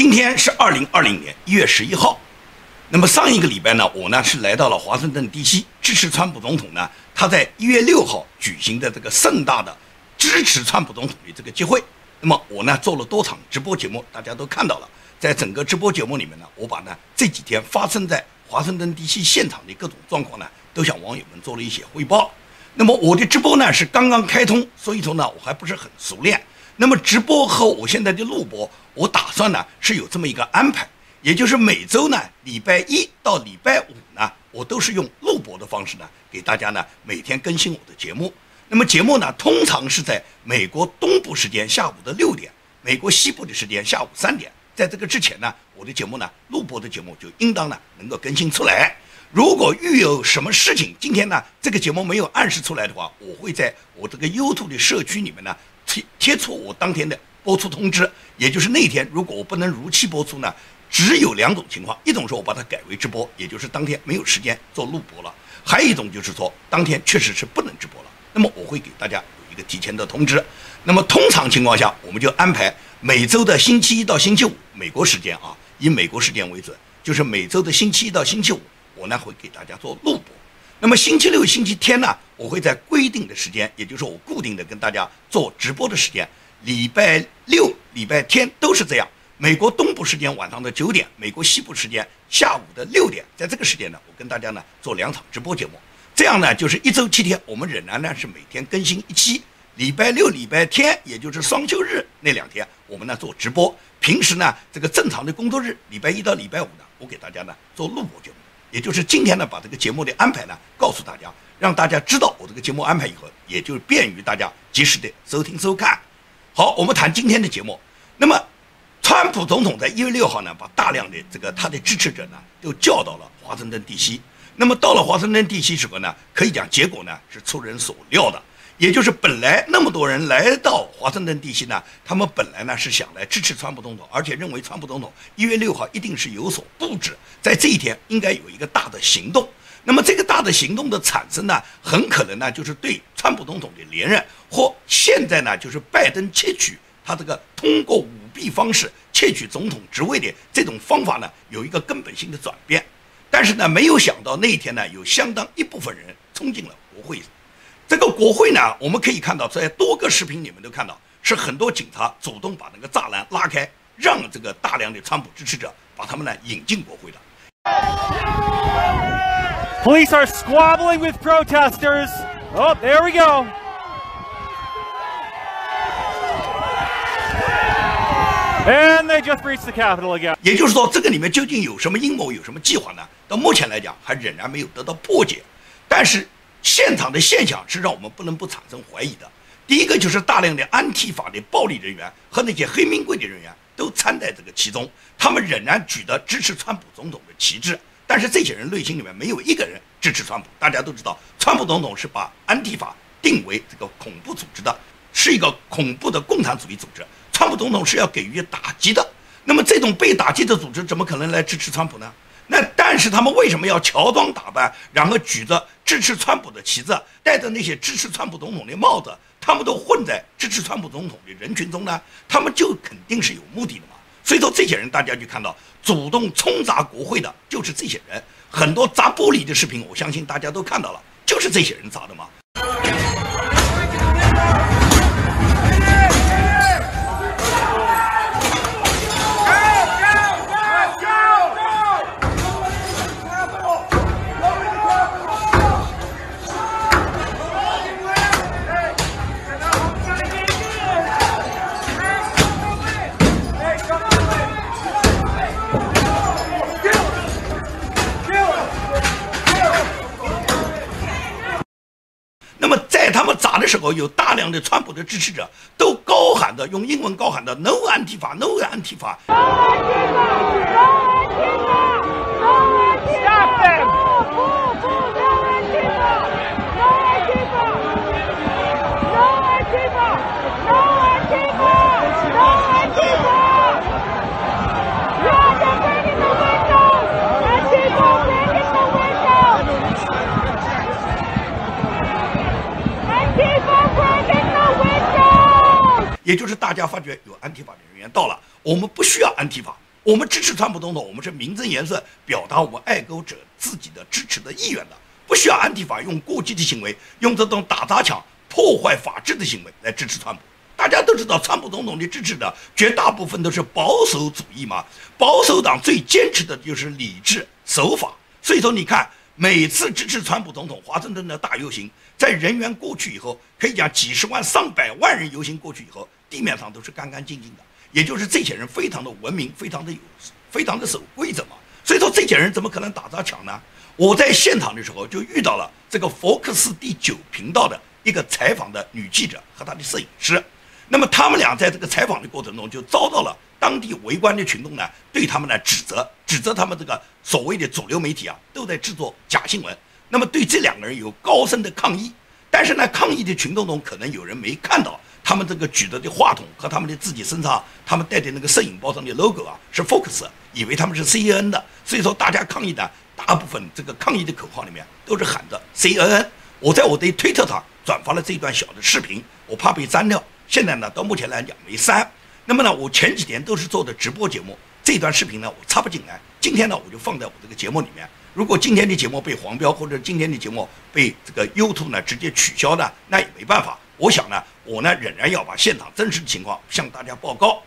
今天是二零二零年一月十一号。那么上一个礼拜呢，我呢是来到了华盛顿 DC，支持川普总统呢。他在一月六号举行的这个盛大的支持川普总统的这个集会。那么我呢做了多场直播节目，大家都看到了。在整个直播节目里面呢，我把呢这几天发生在华盛顿 DC 现场的各种状况呢，都向网友们做了一些汇报。那么我的直播呢是刚刚开通，所以说呢我还不是很熟练。那么直播和我现在的录播，我打算呢是有这么一个安排，也就是每周呢礼拜一到礼拜五呢，我都是用录播的方式呢给大家呢每天更新我的节目。那么节目呢通常是在美国东部时间下午的六点，美国西部的时间下午三点。在这个之前呢，我的节目呢录播的节目就应当呢能够更新出来。如果遇有什么事情，今天呢这个节目没有按时出来的话，我会在我这个 YouTube 的社区里面呢。贴贴出我当天的播出通知，也就是那天，如果我不能如期播出呢，只有两种情况：一种是我把它改为直播，也就是当天没有时间做录播了；还有一种就是说，当天确实是不能直播了。那么我会给大家有一个提前的通知。那么通常情况下，我们就安排每周的星期一到星期五，美国时间啊，以美国时间为准，就是每周的星期一到星期五，我呢会给大家做录播。那么星期六、星期天呢，我会在规定的时间，也就是我固定的跟大家做直播的时间。礼拜六、礼拜天都是这样。美国东部时间晚上的九点，美国西部时间下午的六点，在这个时间呢，我跟大家呢做两场直播节目。这样呢，就是一周七天，我们仍然呢是每天更新一期。礼拜六、礼拜天，也就是双休日那两天，我们呢做直播。平时呢，这个正常的工作日，礼拜一到礼拜五呢，我给大家呢做录播节目。也就是今天呢，把这个节目的安排呢告诉大家，让大家知道我这个节目安排以后，也就便于大家及时的收听收看。好，我们谈今天的节目。那么，川普总统在一月六号呢，把大量的这个他的支持者呢都叫到了华盛顿地区。那么到了华盛顿地区时候呢，可以讲结果呢是出人所料的。也就是本来那么多人来到华盛顿地区呢，他们本来呢是想来支持川普总统，而且认为川普总统一月六号一定是有所布置，在这一天应该有一个大的行动。那么这个大的行动的产生呢，很可能呢就是对川普总统的连任，或现在呢就是拜登窃取他这个通过舞弊方式窃取总统职位的这种方法呢有一个根本性的转变。但是呢，没有想到那一天呢，有相当一部分人冲进了国会。这个国会呢，我们可以看到，在多个视频里面都看到，是很多警察主动把那个栅栏拉开，让这个大量的川普支持者把他们呢引进国会的。Police are squabbling with protesters. Oh, there we go. And they just reached the Capitol again. 也就是说，这个里面究竟有什么阴谋，有什么计划呢？到目前来讲，还仍然没有得到破解。但是。现场的现象是让我们不能不产生怀疑的。第一个就是大量的安提法的暴力人员和那些黑名贵的人员都参在这个其中，他们仍然举着支持川普总统的旗帜，但是这些人内心里面没有一个人支持川普。大家都知道，川普总统是把安提法定为这个恐怖组织的，是一个恐怖的共产主义组织。川普总统是要给予打击的，那么这种被打击的组织怎么可能来支持川普呢？那但是他们为什么要乔装打扮，然后举着支持川普的旗子，戴着那些支持川普总统的帽子？他们都混在支持川普总统的人群中呢？他们就肯定是有目的的嘛。所以说，这些人大家就看到主动冲砸国会的，就是这些人。很多砸玻璃的视频，我相信大家都看到了，就是这些人砸的嘛。支持者都高喊的用英文高喊的 “No anti 法，No anti 法”。也就是大家发觉有安提法的人员到了，我们不需要安提法，我们支持川普总统，我们是名正言顺表达我们爱国者自己的支持的意愿的，不需要安提法用过激的行为，用这种打砸抢、破坏法治的行为来支持川普。大家都知道，川普总统的支持的绝大部分都是保守主义嘛，保守党最坚持的就是理智守法。所以说，你看每次支持川普总统华盛顿的大游行，在人员过去以后，可以讲几十万、上百万人游行过去以后，地面上都是干干净净的。也就是这些人非常的文明，非常的有，非常的守规则嘛。所以说这些人怎么可能打砸抢呢？我在现场的时候就遇到了这个福克斯第九频道的一个采访的女记者和她的摄影师。那么他们俩在这个采访的过程中就遭到了当地围观的群众呢对他们的指责，指责他们这个所谓的主流媒体啊都在制作假新闻。那么对这两个人有高声的抗议。但是呢，抗议的群众中可能有人没看到。他们这个举着的话筒和他们的自己身上，他们带的那个摄影包上的 logo 啊，是 Fox，以为他们是 CNN 的，所以说大家抗议的大部分这个抗议的口号里面都是喊着 CNN。我在我的推特上转发了这一段小的视频，我怕被删掉，现在呢到目前来讲没删。那么呢，我前几天都是做的直播节目，这段视频呢我插不进来，今天呢我就放在我这个节目里面。如果今天的节目被黄标，或者今天的节目被这个 YouTube 呢直接取消的，那也没办法。我想呢，我呢仍然要把现场真实的情况向大家报告。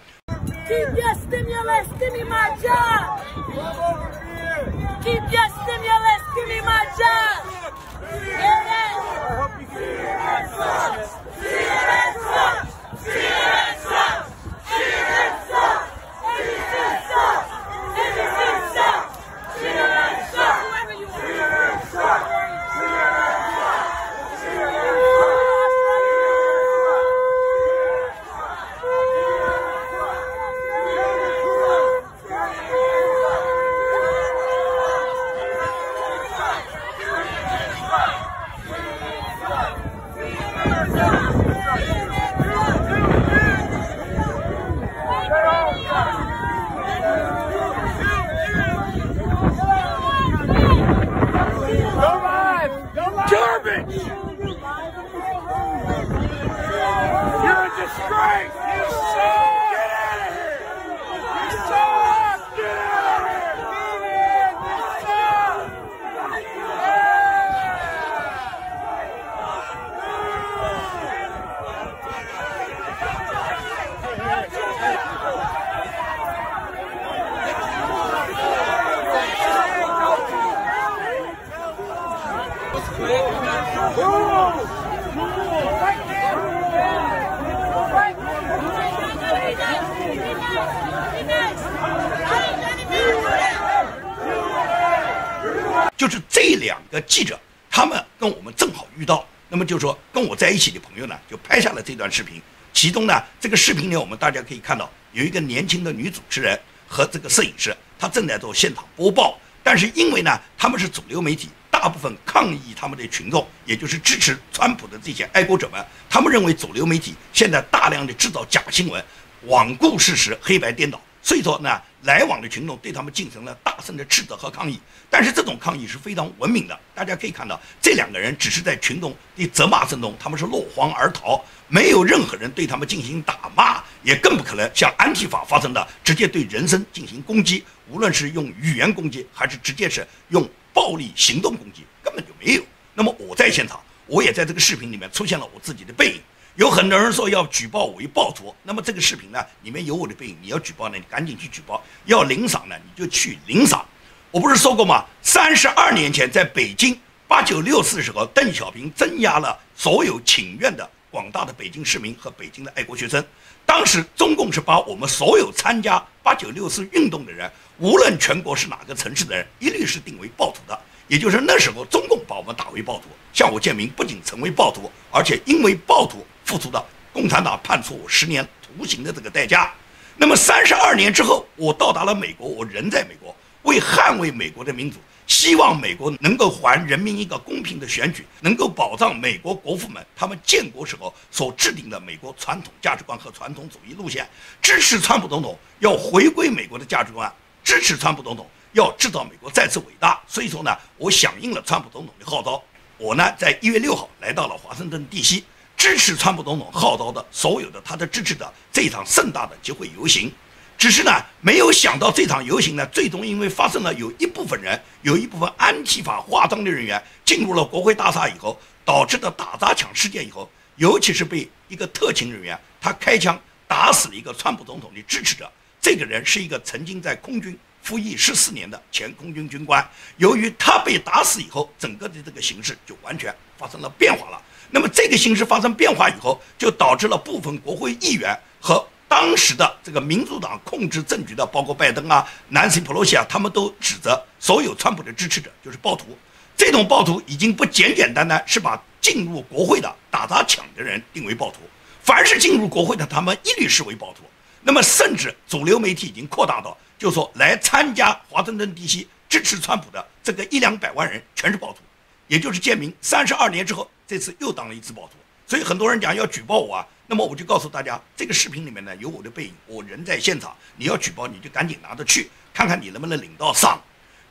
就是这两个记者，他们跟我们正好遇到，那么就说跟我在一起的朋友呢，就拍下了这段视频。其中呢，这个视频里我们大家可以看到，有一个年轻的女主持人和这个摄影师，他正在做现场播报。但是因为呢，他们是主流媒体，大部分抗议他们的群众，也就是支持川普的这些爱国者们，他们认为主流媒体现在大量的制造假新闻，罔顾事实，黑白颠倒。所以说呢，来往的群众对他们进行了大声的斥责和抗议，但是这种抗议是非常文明的。大家可以看到，这两个人只是在群众的责骂声中，他们是落荒而逃，没有任何人对他们进行打骂，也更不可能像安提法发生的直接对人身进行攻击，无论是用语言攻击，还是直接是用暴力行动攻击，根本就没有。那么我在现场，我也在这个视频里面出现了我自己的背影。有很多人说要举报我为暴徒，那么这个视频呢，里面有我的背影，你要举报呢，你赶紧去举报；要领赏呢，你就去领赏。我不是说过吗？三十二年前，在北京八九六四时候，邓小平镇压了所有请愿的广大的北京市民和北京的爱国学生。当时中共是把我们所有参加八九六四运动的人，无论全国是哪个城市的人，一律是定为暴徒的。也就是那时候，中共把我们打为暴徒，向我建明不仅成为暴徒，而且因为暴徒。付出的共产党判处我十年徒刑的这个代价，那么三十二年之后，我到达了美国，我人在美国，为捍卫美国的民主，希望美国能够还人民一个公平的选举，能够保障美国国父们他们建国时候所制定的美国传统价值观和传统主义路线，支持川普总统要回归美国的价值观，支持川普总统要制造美国再次伟大。所以说呢，我响应了川普总统的号召，我呢在一月六号来到了华盛顿 D.C。支持川普总统号召的所有的他的支持的这场盛大的集会游行，只是呢，没有想到这场游行呢，最终因为发生了有一部分人，有一部分安提法化妆的人员进入了国会大厦以后，导致的打砸抢事件以后，尤其是被一个特勤人员他开枪打死了一个川普总统的支持者。这个人是一个曾经在空军服役十四年的前空军军官。由于他被打死以后，整个的这个形势就完全发生了变化了。那么这个形势发生变化以后，就导致了部分国会议员和。当时的这个民主党控制政局的，包括拜登啊、南希·普洛西啊，他们都指责所有川普的支持者就是暴徒。这种暴徒已经不简简单单是把进入国会的打砸抢的人定为暴徒，凡是进入国会的，他们一律视为暴徒。那么，甚至主流媒体已经扩大到，就说来参加华盛顿地区支持川普的这个一两百万人全是暴徒，也就是建明三十二年之后，这次又当了一次暴徒。所以很多人讲要举报我啊。那么我就告诉大家，这个视频里面呢有我的背影，我人在现场。你要举报，你就赶紧拿着去，看看你能不能领到赏。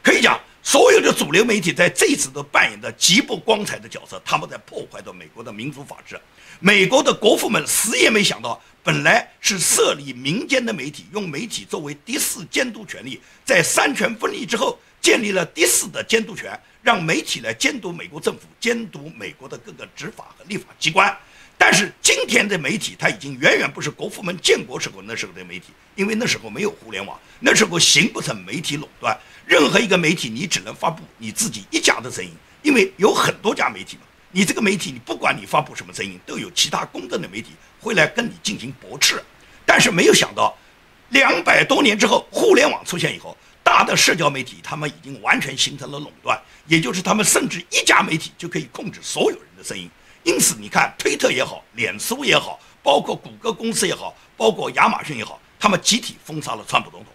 可以讲，所有的主流媒体在这次都扮演着极不光彩的角色，他们在破坏着美国的民主法治。美国的国父们死也没想到，本来是设立民间的媒体，用媒体作为第四监督权利，在三权分立之后，建立了第四的监督权，让媒体来监督美国政府，监督美国的各个执法和立法机关。但是今天的媒体，它已经远远不是国父们建国时候那时候的媒体，因为那时候没有互联网，那时候形不成媒体垄断。任何一个媒体，你只能发布你自己一家的声音，因为有很多家媒体嘛。你这个媒体，你不管你发布什么声音，都有其他公正的媒体会来跟你进行驳斥。但是没有想到，两百多年之后，互联网出现以后，大的社交媒体他们已经完全形成了垄断，也就是他们甚至一家媒体就可以控制所有人的声音。因此，你看，推特也好，脸书也好，包括谷歌公司也好，包括亚马逊也好，他们集体封杀了川普总统。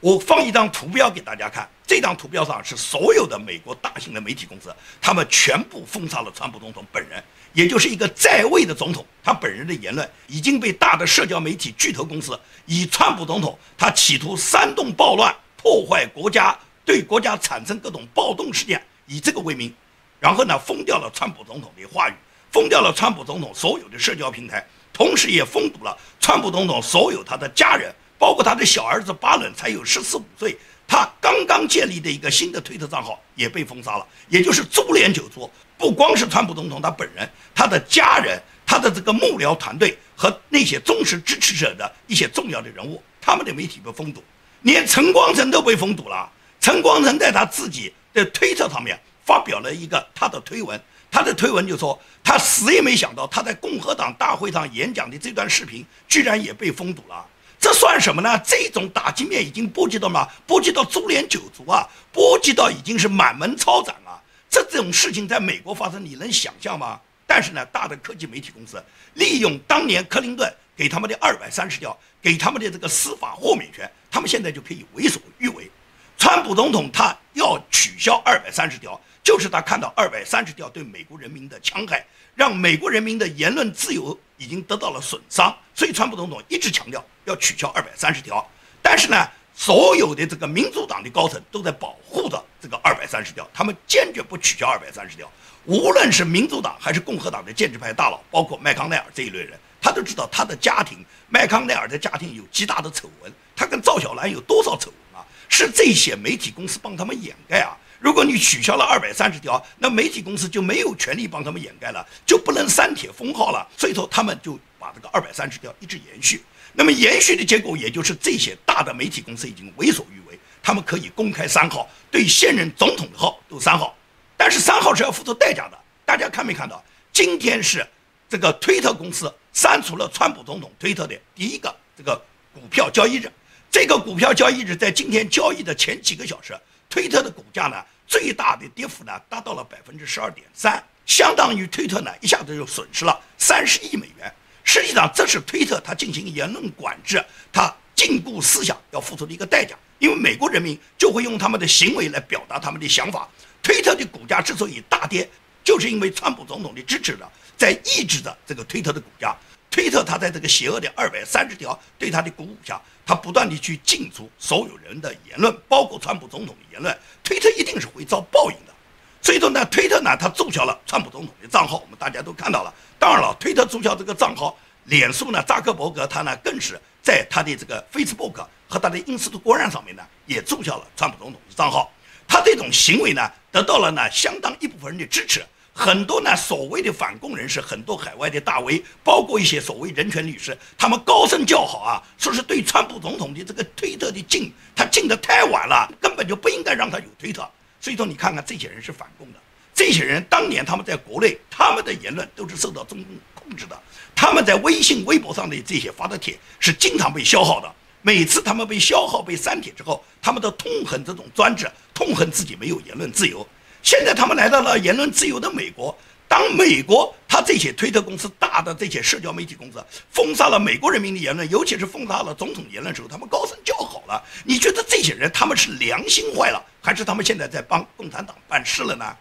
我放一张图标给大家看，这张图标上是所有的美国大型的媒体公司，他们全部封杀了川普总统本人，也就是一个在位的总统，他本人的言论已经被大的社交媒体巨头公司以川普总统他企图煽动暴乱、破坏国家、对国家产生各种暴动事件，以这个为名，然后呢封掉了川普总统的话语。封掉了川普总统所有的社交平台，同时也封堵了川普总统所有他的家人，包括他的小儿子巴伦，才有十四五岁，他刚刚建立的一个新的推特账号也被封杀了。也就是株连九族，不光是川普总统他本人，他的家人、他的这个幕僚团队和那些忠实支持者的一些重要的人物，他们的媒体被封堵，连陈光诚都被封堵了。陈光诚在他自己的推特上面发表了一个他的推文。他的推文就说，他死也没想到，他在共和党大会上演讲的这段视频居然也被封堵了。这算什么呢？这种打击面已经波及到嘛？波及到株连九族啊，波及到已经是满门抄斩啊！这这种事情在美国发生，你能想象吗？但是呢，大的科技媒体公司利用当年克林顿给他们的二百三十条，给他们的这个司法豁免权，他们现在就可以为所欲为。川普总统他要取消二百三十条。就是他看到二百三十条对美国人民的戕害，让美国人民的言论自由已经得到了损伤，所以川普总统一直强调要取消二百三十条。但是呢，所有的这个民主党的高层都在保护着这个二百三十条，他们坚决不取消二百三十条。无论是民主党还是共和党的建制派大佬，包括麦康奈尔这一类人，他都知道他的家庭，麦康奈尔的家庭有极大的丑闻，他跟赵小兰有多少丑闻啊？是这些媒体公司帮他们掩盖啊。如果你取消了二百三十条，那媒体公司就没有权利帮他们掩盖了，就不能删帖封号了。所以说，他们就把这个二百三十条一直延续。那么延续的结果，也就是这些大的媒体公司已经为所欲为，他们可以公开删号，对现任总统的号都删号。但是删号是要付出代价的。大家看没看到？今天是这个推特公司删除了川普总统推特的第一个这个股票交易日。这个股票交易日在今天交易的前几个小时。推特的股价呢，最大的跌幅呢达到了百分之十二点三，相当于推特呢一下子就损失了三十亿美元。实际上，这是推特它进行言论管制、它禁锢思想要付出的一个代价。因为美国人民就会用他们的行为来表达他们的想法。推特的股价之所以大跌，就是因为川普总统的支持者在抑制着这个推特的股价。推特他在这个邪恶的二百三十条对他的鼓舞下，他不断地去禁足所有人的言论，包括川普总统的言论。推特一定是会遭报应的。所以说呢，推特呢，他注销了川普总统的账号，我们大家都看到了。当然了，推特注销这个账号，脸书呢，扎克伯格他呢，更是在他的这个 Facebook 和他的英斯特国岸上面呢，也注销了川普总统的账号。他这种行为呢，得到了呢相当一部分人的支持。很多呢所谓的反共人士，很多海外的大 V，包括一些所谓人权律师，他们高声叫好啊，说是对川普总统的这个推特的禁，他禁得太晚了，根本就不应该让他有推特。所以说，你看看这些人是反共的，这些人当年他们在国内，他们的言论都是受到中共控制的，他们在微信、微博上的这些发的帖是经常被消耗的。每次他们被消耗、被删帖之后，他们都痛恨这种专制，痛恨自己没有言论自由。现在他们来到了言论自由的美国，当美国他这些推特公司、大的这些社交媒体公司封杀了美国人民的言论，尤其是封杀了总统言论时候，他们高声叫好了。你觉得这些人他们是良心坏了，还是他们现在在帮共产党办事了呢？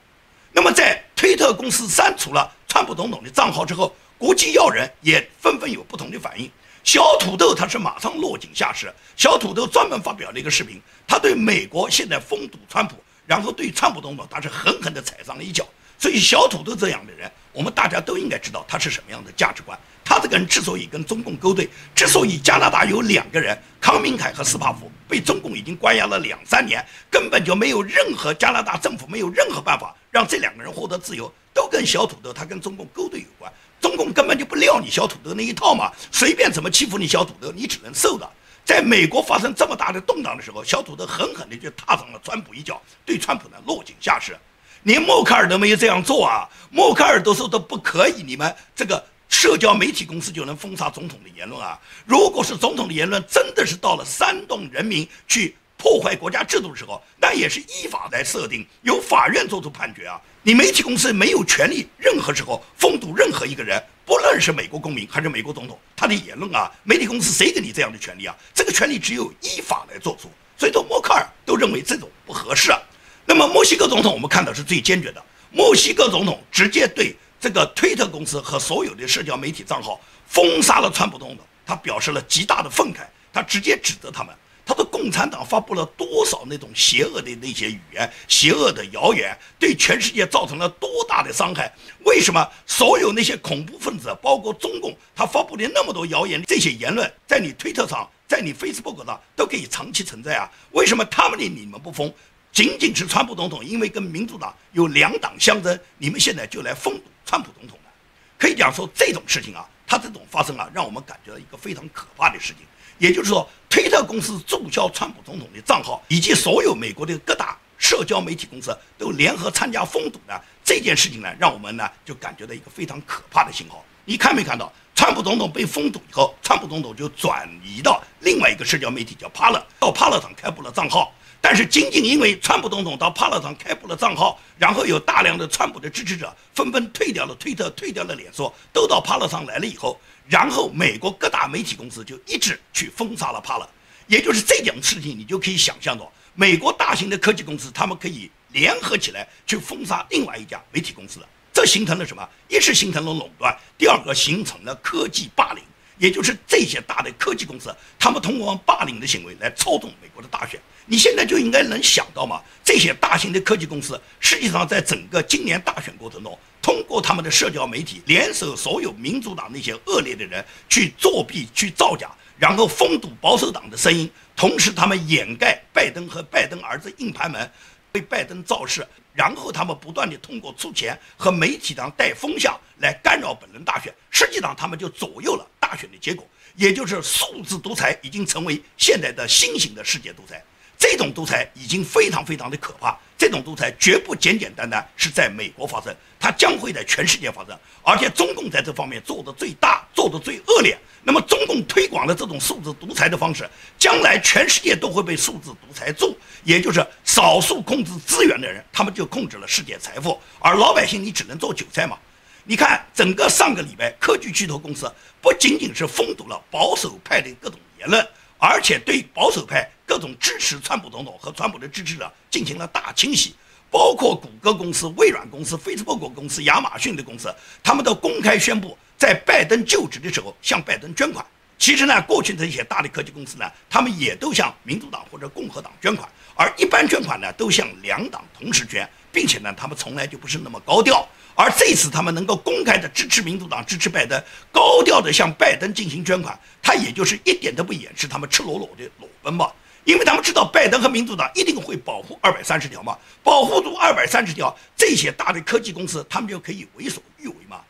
那么在推特公司删除了川普总统的账号之后，国际要人也纷纷有不同的反应。小土豆他是马上落井下石，小土豆专门发表了一个视频，他对美国现在封堵川普。然后对川普总统，他是狠狠地踩上了一脚。所以小土豆这样的人，我们大家都应该知道他是什么样的价值观。他这个人之所以跟中共勾兑，之所以加拿大有两个人，康明凯和斯帕夫被中共已经关押了两三年，根本就没有任何加拿大政府没有任何办法让这两个人获得自由，都跟小土豆他跟中共勾兑有关。中共根本就不料你小土豆那一套嘛，随便怎么欺负你小土豆，你只能受的。在美国发生这么大的动荡的时候，小土豆狠狠地就踏上了川普一脚，对川普呢落井下石，连默克尔都没有这样做啊！默克尔都说都不可以，你们这个社交媒体公司就能封杀总统的言论啊！如果是总统的言论真的是到了煽动人民去。破坏国家制度的时候，那也是依法来设定，由法院做出判决啊！你媒体公司没有权利任何时候封堵任何一个人，不论是美国公民还是美国总统，他的言论啊，媒体公司谁给你这样的权利啊？这个权利只有依法来做出。所以说，默克尔都认为这种不合适啊。那么，墨西哥总统我们看到是最坚决的，墨西哥总统直接对这个推特公司和所有的社交媒体账号封杀了川普总统，他表示了极大的愤慨，他直接指责他们。他的共产党发布了多少那种邪恶的那些语言、邪恶的谣言，对全世界造成了多大的伤害？为什么所有那些恐怖分子，包括中共，他发布的那么多谣言，这些言论在你推特上、在你 Facebook 上都可以长期存在啊？为什么他们的你们不封？仅仅是川普总统，因为跟民主党有两党相争，你们现在就来封川普总统呢？可以讲说这种事情啊，他这种发生啊，让我们感觉到一个非常可怕的事情。也就是说，推特公司注销川普总统的账号，以及所有美国的各大社交媒体公司都联合参加封堵呢这件事情呢，让我们呢就感觉到一个非常可怕的信号。你看没看到，川普总统被封堵以后，川普总统就转移到另外一个社交媒体叫 p a l 到 p a l 上开布了账号。但是仅仅因为川普总统到帕勒上开布了账号，然后有大量的川普的支持者纷纷退掉了推特，退掉了脸书，都到帕勒上来了以后。然后，美国各大媒体公司就一直去封杀了帕勒，也就是这件事情，你就可以想象到，美国大型的科技公司他们可以联合起来去封杀另外一家媒体公司了，这形成了什么？一是形成了垄断，第二个形成了科技霸凌，也就是这些大的科技公司，他们通过霸凌的行为来操纵美国的大选。你现在就应该能想到嘛，这些大型的科技公司实际上在整个今年大选过程中，通过他们的社交媒体联手所有民主党那些恶劣的人去作弊、去造假，然后封堵保守党的声音，同时他们掩盖拜登和拜登儿子硬盘门，为拜登造势，然后他们不断地通过出钱和媒体上带风向来干扰本轮大选，实际上他们就左右了大选的结果，也就是数字独裁已经成为现在的新型的世界独裁。这种独裁已经非常非常的可怕，这种独裁绝不简简单单是在美国发生，它将会在全世界发生，而且中共在这方面做的最大，做的最恶劣。那么中共推广的这种数字独裁的方式，将来全世界都会被数字独裁住，也就是少数控制资源的人，他们就控制了世界财富，而老百姓你只能做韭菜嘛。你看，整个上个礼拜，科技巨头公司不仅仅是封堵了保守派的各种言论。而且对保守派各种支持川普总统和川普的支持者进行了大清洗，包括谷歌公司、微软公司、Facebook 公司、亚马逊的公司，他们都公开宣布在拜登就职的时候向拜登捐款。其实呢，过去的一些大的科技公司呢，他们也都向民主党或者共和党捐款，而一般捐款呢都向两党同时捐，并且呢，他们从来就不是那么高调。而这次他们能够公开的支持民主党、支持拜登，高调的向拜登进行捐款，他也就是一点都不掩饰他们赤裸裸的裸奔嘛。因为他们知道拜登和民主党一定会保护二百三十条嘛，保护住二百三十条，这些大的科技公司他们就可以为所欲为嘛。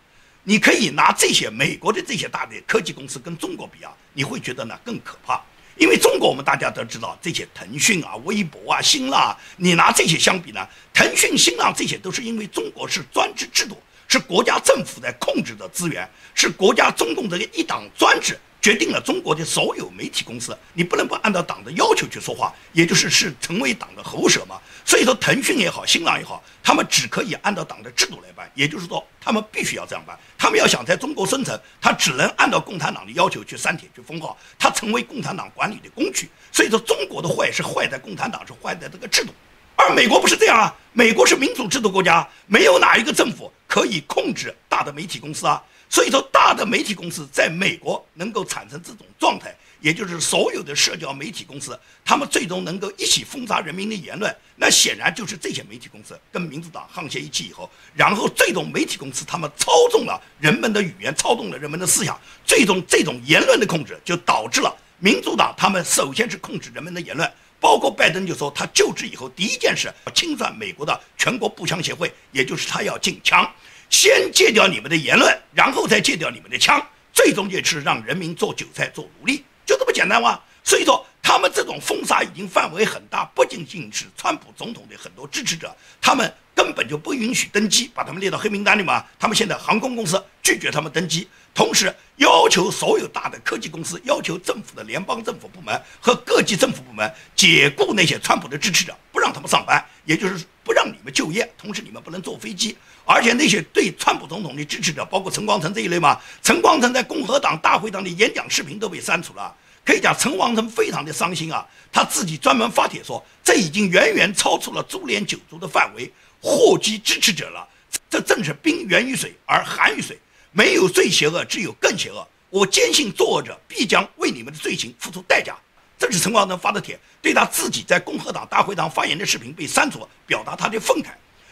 你可以拿这些美国的这些大的科技公司跟中国比啊，你会觉得呢更可怕。因为中国我们大家都知道，这些腾讯啊、微博啊、新浪，你拿这些相比呢，腾讯、新浪这些都是因为中国是专制制度，是国家政府在控制的资源，是国家中共的一党专制。决定了中国的所有媒体公司，你不能不按照党的要求去说话，也就是是成为党的喉舌嘛。所以说，腾讯也好，新浪也好，他们只可以按照党的制度来办，也就是说，他们必须要这样办。他们要想在中国生存，他只能按照共产党的要求去删帖、去封号，他成为共产党管理的工具。所以说，中国的坏是坏在共产党，是坏在这个制度。而美国不是这样啊，美国是民主制度国家，没有哪一个政府可以控制大的媒体公司啊。所以说，大的媒体公司在美国能够产生这种状态，也就是所有的社交媒体公司，他们最终能够一起封杀人民的言论，那显然就是这些媒体公司跟民主党沆瀣一气以后，然后这种媒体公司他们操纵了人们的语言，操纵了人们的思想，最终这种言论的控制就导致了民主党他们首先是控制人们的言论，包括拜登就说他就职以后第一件事要清算美国的全国步枪协会，也就是他要禁枪。先戒掉你们的言论，然后再戒掉你们的枪，最终就是让人民做韭菜、做奴隶，就这么简单吗？所以说，他们这种封杀已经范围很大，不仅仅是川普总统的很多支持者，他们根本就不允许登机，把他们列到黑名单里嘛。他们现在航空公司拒绝他们登机，同时要求所有大的科技公司，要求政府的联邦政府部门和各级政府部门解雇那些川普的支持者，不让他们上班，也就是不让你们就业，同时你们不能坐飞机。而且那些对川普总统的支持者，包括陈光诚这一类嘛，陈光诚在共和党大会上的演讲视频都被删除了。可以讲，陈光诚非常的伤心啊，他自己专门发帖说，这已经远远超出了株连九族的范围，祸及支持者了。这正是兵源于水而寒于水，没有最邪恶，只有更邪恶。我坚信作恶者必将为你们的罪行付出代价。这是陈光诚发的帖，对他自己在共和党大会堂发言的视频被删除，表达他的愤慨。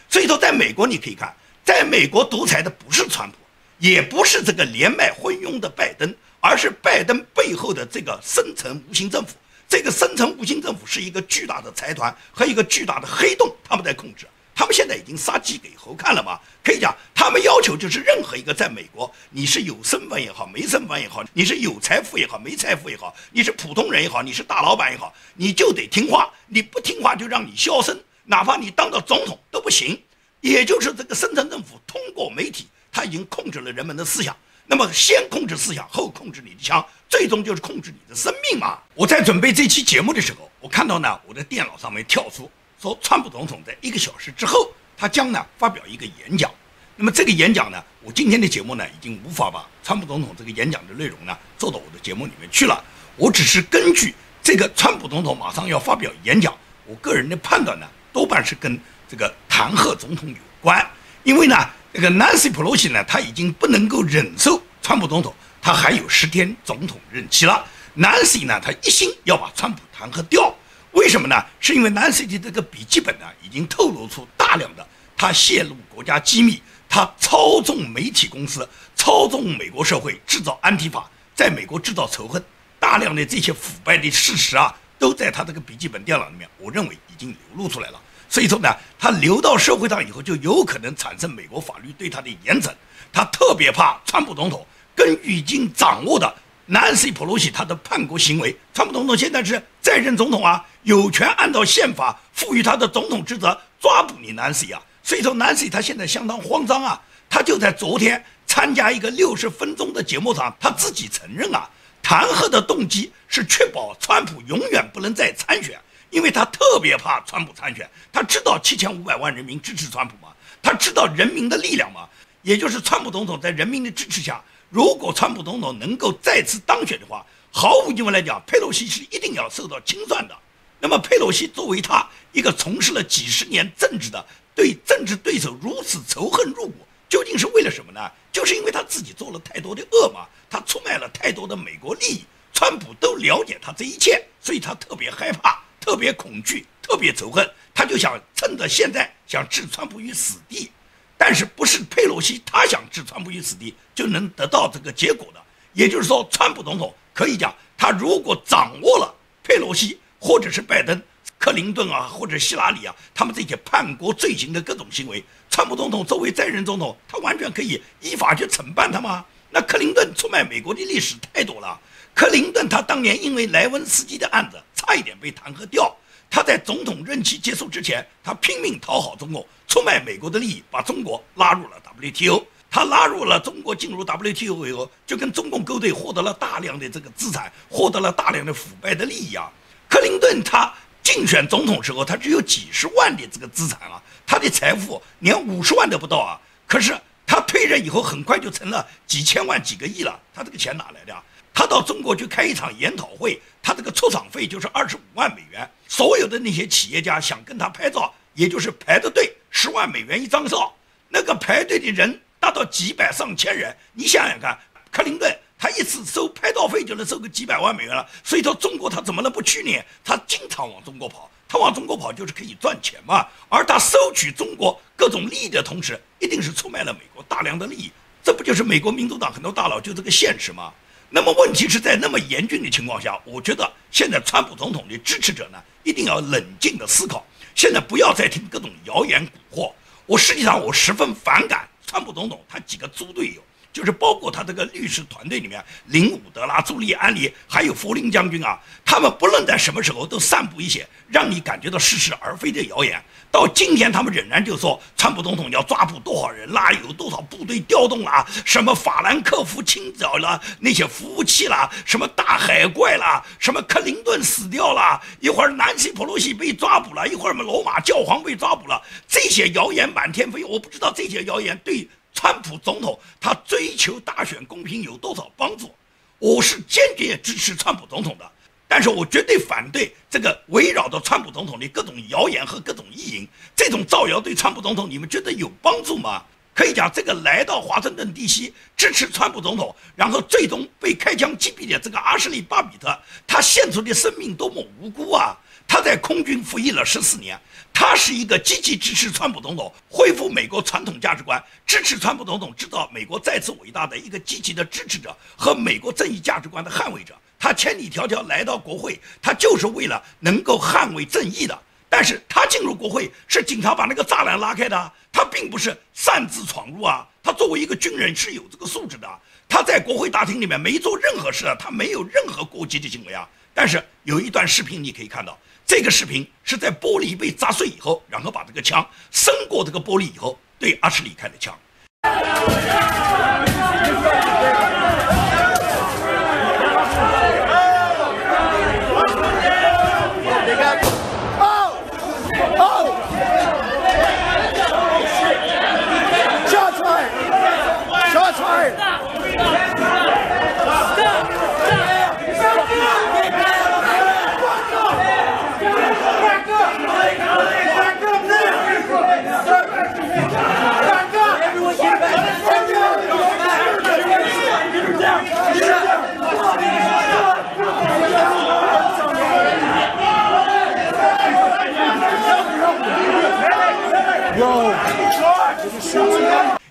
所以说，在美国你可以看。在美国独裁的不是川普，也不是这个连麦昏庸的拜登，而是拜登背后的这个深层无形政府。这个深层无形政府是一个巨大的财团和一个巨大的黑洞，他们在控制。他们现在已经杀鸡给猴看了吗？可以讲，他们要求就是任何一个在美国，你是有身份也好，没身份也好，你是有财富也好，没财富也好，你是普通人也好，你是大老板也好，你就得听话。你不听话就让你消声，哪怕你当到总统都不行。也就是这个深层政府通过媒体，他已经控制了人们的思想。那么先控制思想，后控制你的枪，最终就是控制你的生命嘛。我在准备这期节目的时候，我看到呢，我的电脑上面跳出说，川普总统在一个小时之后，他将呢发表一个演讲。那么这个演讲呢，我今天的节目呢，已经无法把川普总统这个演讲的内容呢做到我的节目里面去了。我只是根据这个川普总统马上要发表演讲，我个人的判断呢，多半是跟。这个弹劾总统有关，因为呢，这个 Nancy Pelosi 呢，他已经不能够忍受川普总统，他还有十天总统任期了。Nancy 呢，他一心要把川普弹劾掉，为什么呢？是因为 Nancy 的这个笔记本呢，已经透露出大量的他泄露国家机密，他操纵媒体公司，操纵美国社会，制造安提法，在美国制造仇恨，大量的这些腐败的事实啊，都在他这个笔记本电脑里面，我认为已经流露出来了。所以说呢，他流到社会上以后，就有可能产生美国法律对他的严惩。他特别怕川普总统跟已经掌握的南希·普鲁西他的叛国行为。川普总统现在是在任总统啊，有权按照宪法赋予他的总统职责抓捕你南希啊。所以说南希他现在相当慌张啊。他就在昨天参加一个六十分钟的节目上，他自己承认啊，弹劾的动机是确保川普永远不能再参选。因为他特别怕川普参选，他知道七千五百万人民支持川普吗？他知道人民的力量吗？也就是川普总统在人民的支持下，如果川普总统能够再次当选的话，毫无疑问来讲，佩洛西是一定要受到清算的。那么佩洛西作为他一个从事了几十年政治的，对政治对手如此仇恨入骨，究竟是为了什么呢？就是因为他自己做了太多的恶嘛，他出卖了太多的美国利益，川普都了解他这一切，所以他特别害怕。特别恐惧，特别仇恨。他就想趁着现在想置川普于死地，但是不是佩洛西他想置川普于死地就能得到这个结果的。也就是说，川普总统可以讲，他如果掌握了佩洛西或者是拜登、克林顿啊，或者希拉里啊，他们这些叛国罪行的各种行为，川普总统作为在任总统，他完全可以依法去惩办他吗？那克林顿出卖美国的历史太多了。克林顿他当年因为莱文斯基的案子差一点被弹劾掉，他在总统任期结束之前，他拼命讨好中共，出卖美国的利益，把中国拉入了 WTO。他拉入了中国进入 WTO 以后，就跟中共勾兑，获得了大量的这个资产，获得了大量的腐败的利益啊。克林顿他竞选总统时候，他只有几十万的这个资产啊，他的财富连五十万都不到啊。可是他退任以后，很快就成了几千万、几个亿了。他这个钱哪来的啊？他到中国去开一场研讨会，他这个出场费就是二十五万美元。所有的那些企业家想跟他拍照，也就是排着队，十万美元一张照。那个排队的人达到几百上千人，你想想看，克林顿他一次收拍照费就能收个几百万美元了。所以说中国他怎么能不去呢？他经常往中国跑，他往中国跑就是可以赚钱嘛。而他收取中国各种利益的同时，一定是出卖了美国大量的利益。这不就是美国民主党很多大佬就这个现实吗？那么问题是在那么严峻的情况下，我觉得现在川普总统的支持者呢，一定要冷静的思考，现在不要再听各种谣言蛊惑。我实际上我十分反感川普总统他几个猪队友。就是包括他这个律师团队里面，林伍德啦、朱利安里，还有弗林将军啊，他们不论在什么时候都散布一些让你感觉到似是而非的谣言。到今天，他们仍然就说川普总统要抓捕多少人啦，有多少部队调动啦，什么法兰克福清剿了那些服务器啦，什么大海怪啦，什么克林顿死掉了，一会儿南希·普洛西被抓捕了，一会儿什么罗马教皇被抓捕了，这些谣言满天飞。我不知道这些谣言对。川普总统他追求大选公平有多少帮助？我是坚决支持川普总统的，但是我绝对反对这个围绕着川普总统的各种谣言和各种意淫。这种造谣对川普总统，你们觉得有帮助吗？可以讲，这个来到华盛顿地区支持川普总统，然后最终被开枪击毙的这个阿什利·巴比特，他献出的生命多么无辜啊！他在空军服役了十四年。他是一个积极支持川普总统恢复美国传统价值观，支持川普总统制造美国再次伟大的一个积极的支持者和美国正义价值观的捍卫者。他千里迢迢来到国会，他就是为了能够捍卫正义的。但是他进入国会是警察把那个栅栏拉开的，他并不是擅自闯入啊。他作为一个军人是有这个素质的，他在国会大厅里面没做任何事啊，他没有任何过激的行为啊。但是有一段视频你可以看到。这个视频是在玻璃被砸碎以后，然后把这个枪伸过这个玻璃以后，对阿什利开的枪。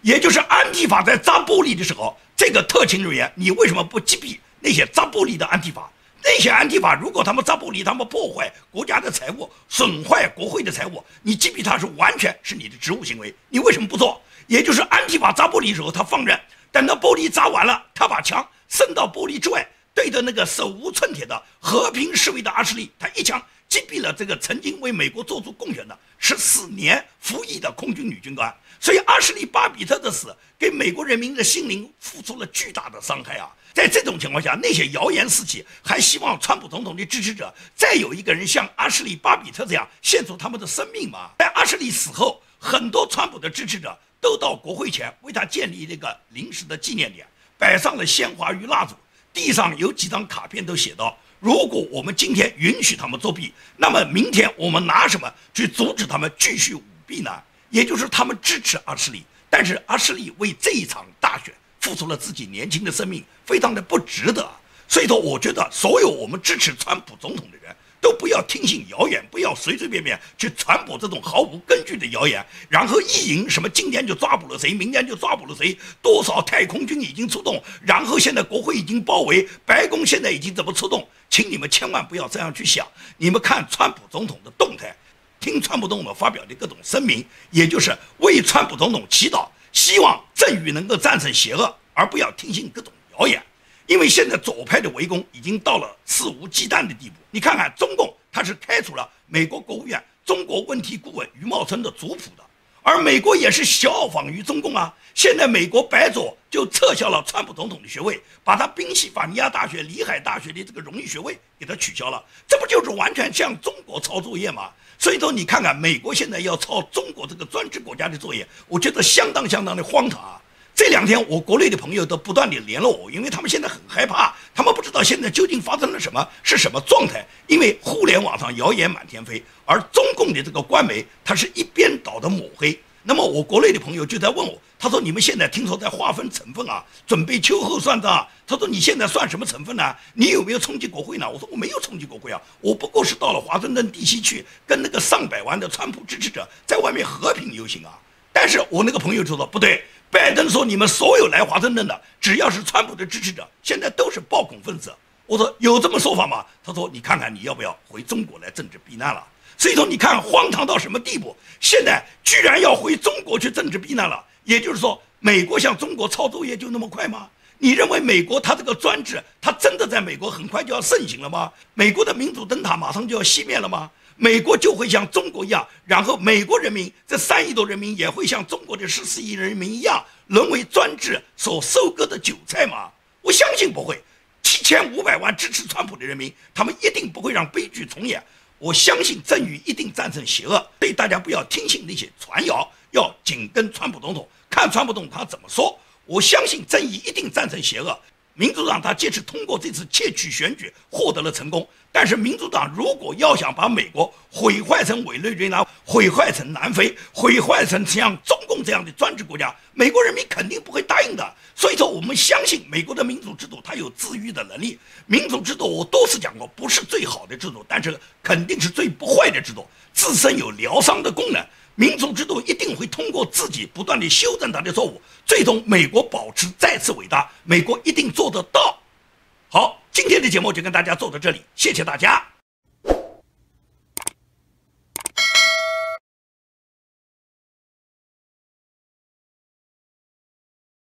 也就是安提法在砸玻璃的时候，这个特勤人员，你为什么不击毙那些砸玻璃的安提法？那些安提法如果他们砸玻璃，他们破坏国家的财物，损坏国会的财物，你击毙他是完全是你的职务行为，你为什么不做？也就是安提法砸玻璃的时候，他放任，等到玻璃砸完了，他把枪伸到玻璃之外，对着那个手无寸铁的和平示威的阿什利，他一枪击毙了这个曾经为美国做出贡献的十四年服役的空军女军官。所以阿什利·巴比特的死给美国人民的心灵付出了巨大的伤害啊！在这种情况下，那些谣言四起，还希望川普总统的支持者再有一个人像阿什利·巴比特这样献出他们的生命吗？在阿什利死后，很多川普的支持者都到国会前为他建立了一个临时的纪念点，摆上了鲜花与蜡烛，地上有几张卡片都写道：“如果我们今天允许他们作弊，那么明天我们拿什么去阻止他们继续舞弊呢？”也就是他们支持阿什利，但是阿什利为这一场大选付出了自己年轻的生命，非常的不值得。所以说，我觉得所有我们支持川普总统的人都不要听信谣言，不要随随便便去传播这种毫无根据的谣言，然后意淫什么今天就抓捕了谁，明天就抓捕了谁，多少太空军已经出动，然后现在国会已经包围，白宫现在已经怎么出动？请你们千万不要这样去想。你们看川普总统的动态，听川普总统发表的各种声明，也就是为川普总统祈祷，希望正义能够战胜邪恶，而不要听信各种谣言。因为现在左派的围攻已经到了肆无忌惮的地步。你看看中共，他是开除了美国国务院中国问题顾问余茂春的族谱的，而美国也是效仿于中共啊。现在美国白左就撤销了川普总统的学位，把他宾夕法尼亚大学、里海大学的这个荣誉学位给他取消了，这不就是完全向中国抄作业吗？所以说，你看看美国现在要抄中国这个专制国家的作业，我觉得相当相当的荒唐啊。这两天，我国内的朋友都不断地联络我，因为他们现在很害怕，他们不知道现在究竟发生了什么，是什么状态。因为互联网上谣言满天飞，而中共的这个官媒，它是一边倒的抹黑。那么我国内的朋友就在问我，他说：“你们现在听说在划分成分啊，准备秋后算账。”他说：“你现在算什么成分呢？你有没有冲击国会呢？”我说：“我没有冲击国会啊，我不过是到了华盛顿地区去，跟那个上百万的川普支持者在外面和平游行啊。”但是我那个朋友就说：“不对。”拜登说：“你们所有来华盛顿的，只要是川普的支持者，现在都是暴恐分子。”我说：“有这么说法吗？”他说：“你看看你要不要回中国来政治避难了？”所以说，你看荒唐到什么地步？现在居然要回中国去政治避难了。也就是说，美国向中国抄作业就那么快吗？你认为美国它这个专制，它真的在美国很快就要盛行了吗？美国的民主灯塔马上就要熄灭了吗？美国就会像中国一样，然后美国人民这三亿多人民也会像中国的十四亿人民一样，沦为专制所收割的韭菜吗？我相信不会。七千五百万支持川普的人民，他们一定不会让悲剧重演。我相信正义一定战胜邪恶。所以大家不要听信那些传谣，要紧跟川普总统，看川普总统他怎么说。我相信正义一定战胜邪恶。民主党他借此通过这次窃取选举获得了成功，但是民主党如果要想把美国毁坏成委内瑞拉、毁坏成南非、毁坏成像中共这样的专制国家，美国人民肯定不会答应的。所以说，我们相信美国的民主制度它有自愈的能力。民主制度我多次讲过，不是最好的制度，但是肯定是最不坏的制度，自身有疗伤的功能。民主制度一定会通过自己不断的修正它的错误，最终美国保持再次伟大。美国一定做得到。好，今天的节目就跟大家做到这里，谢谢大家。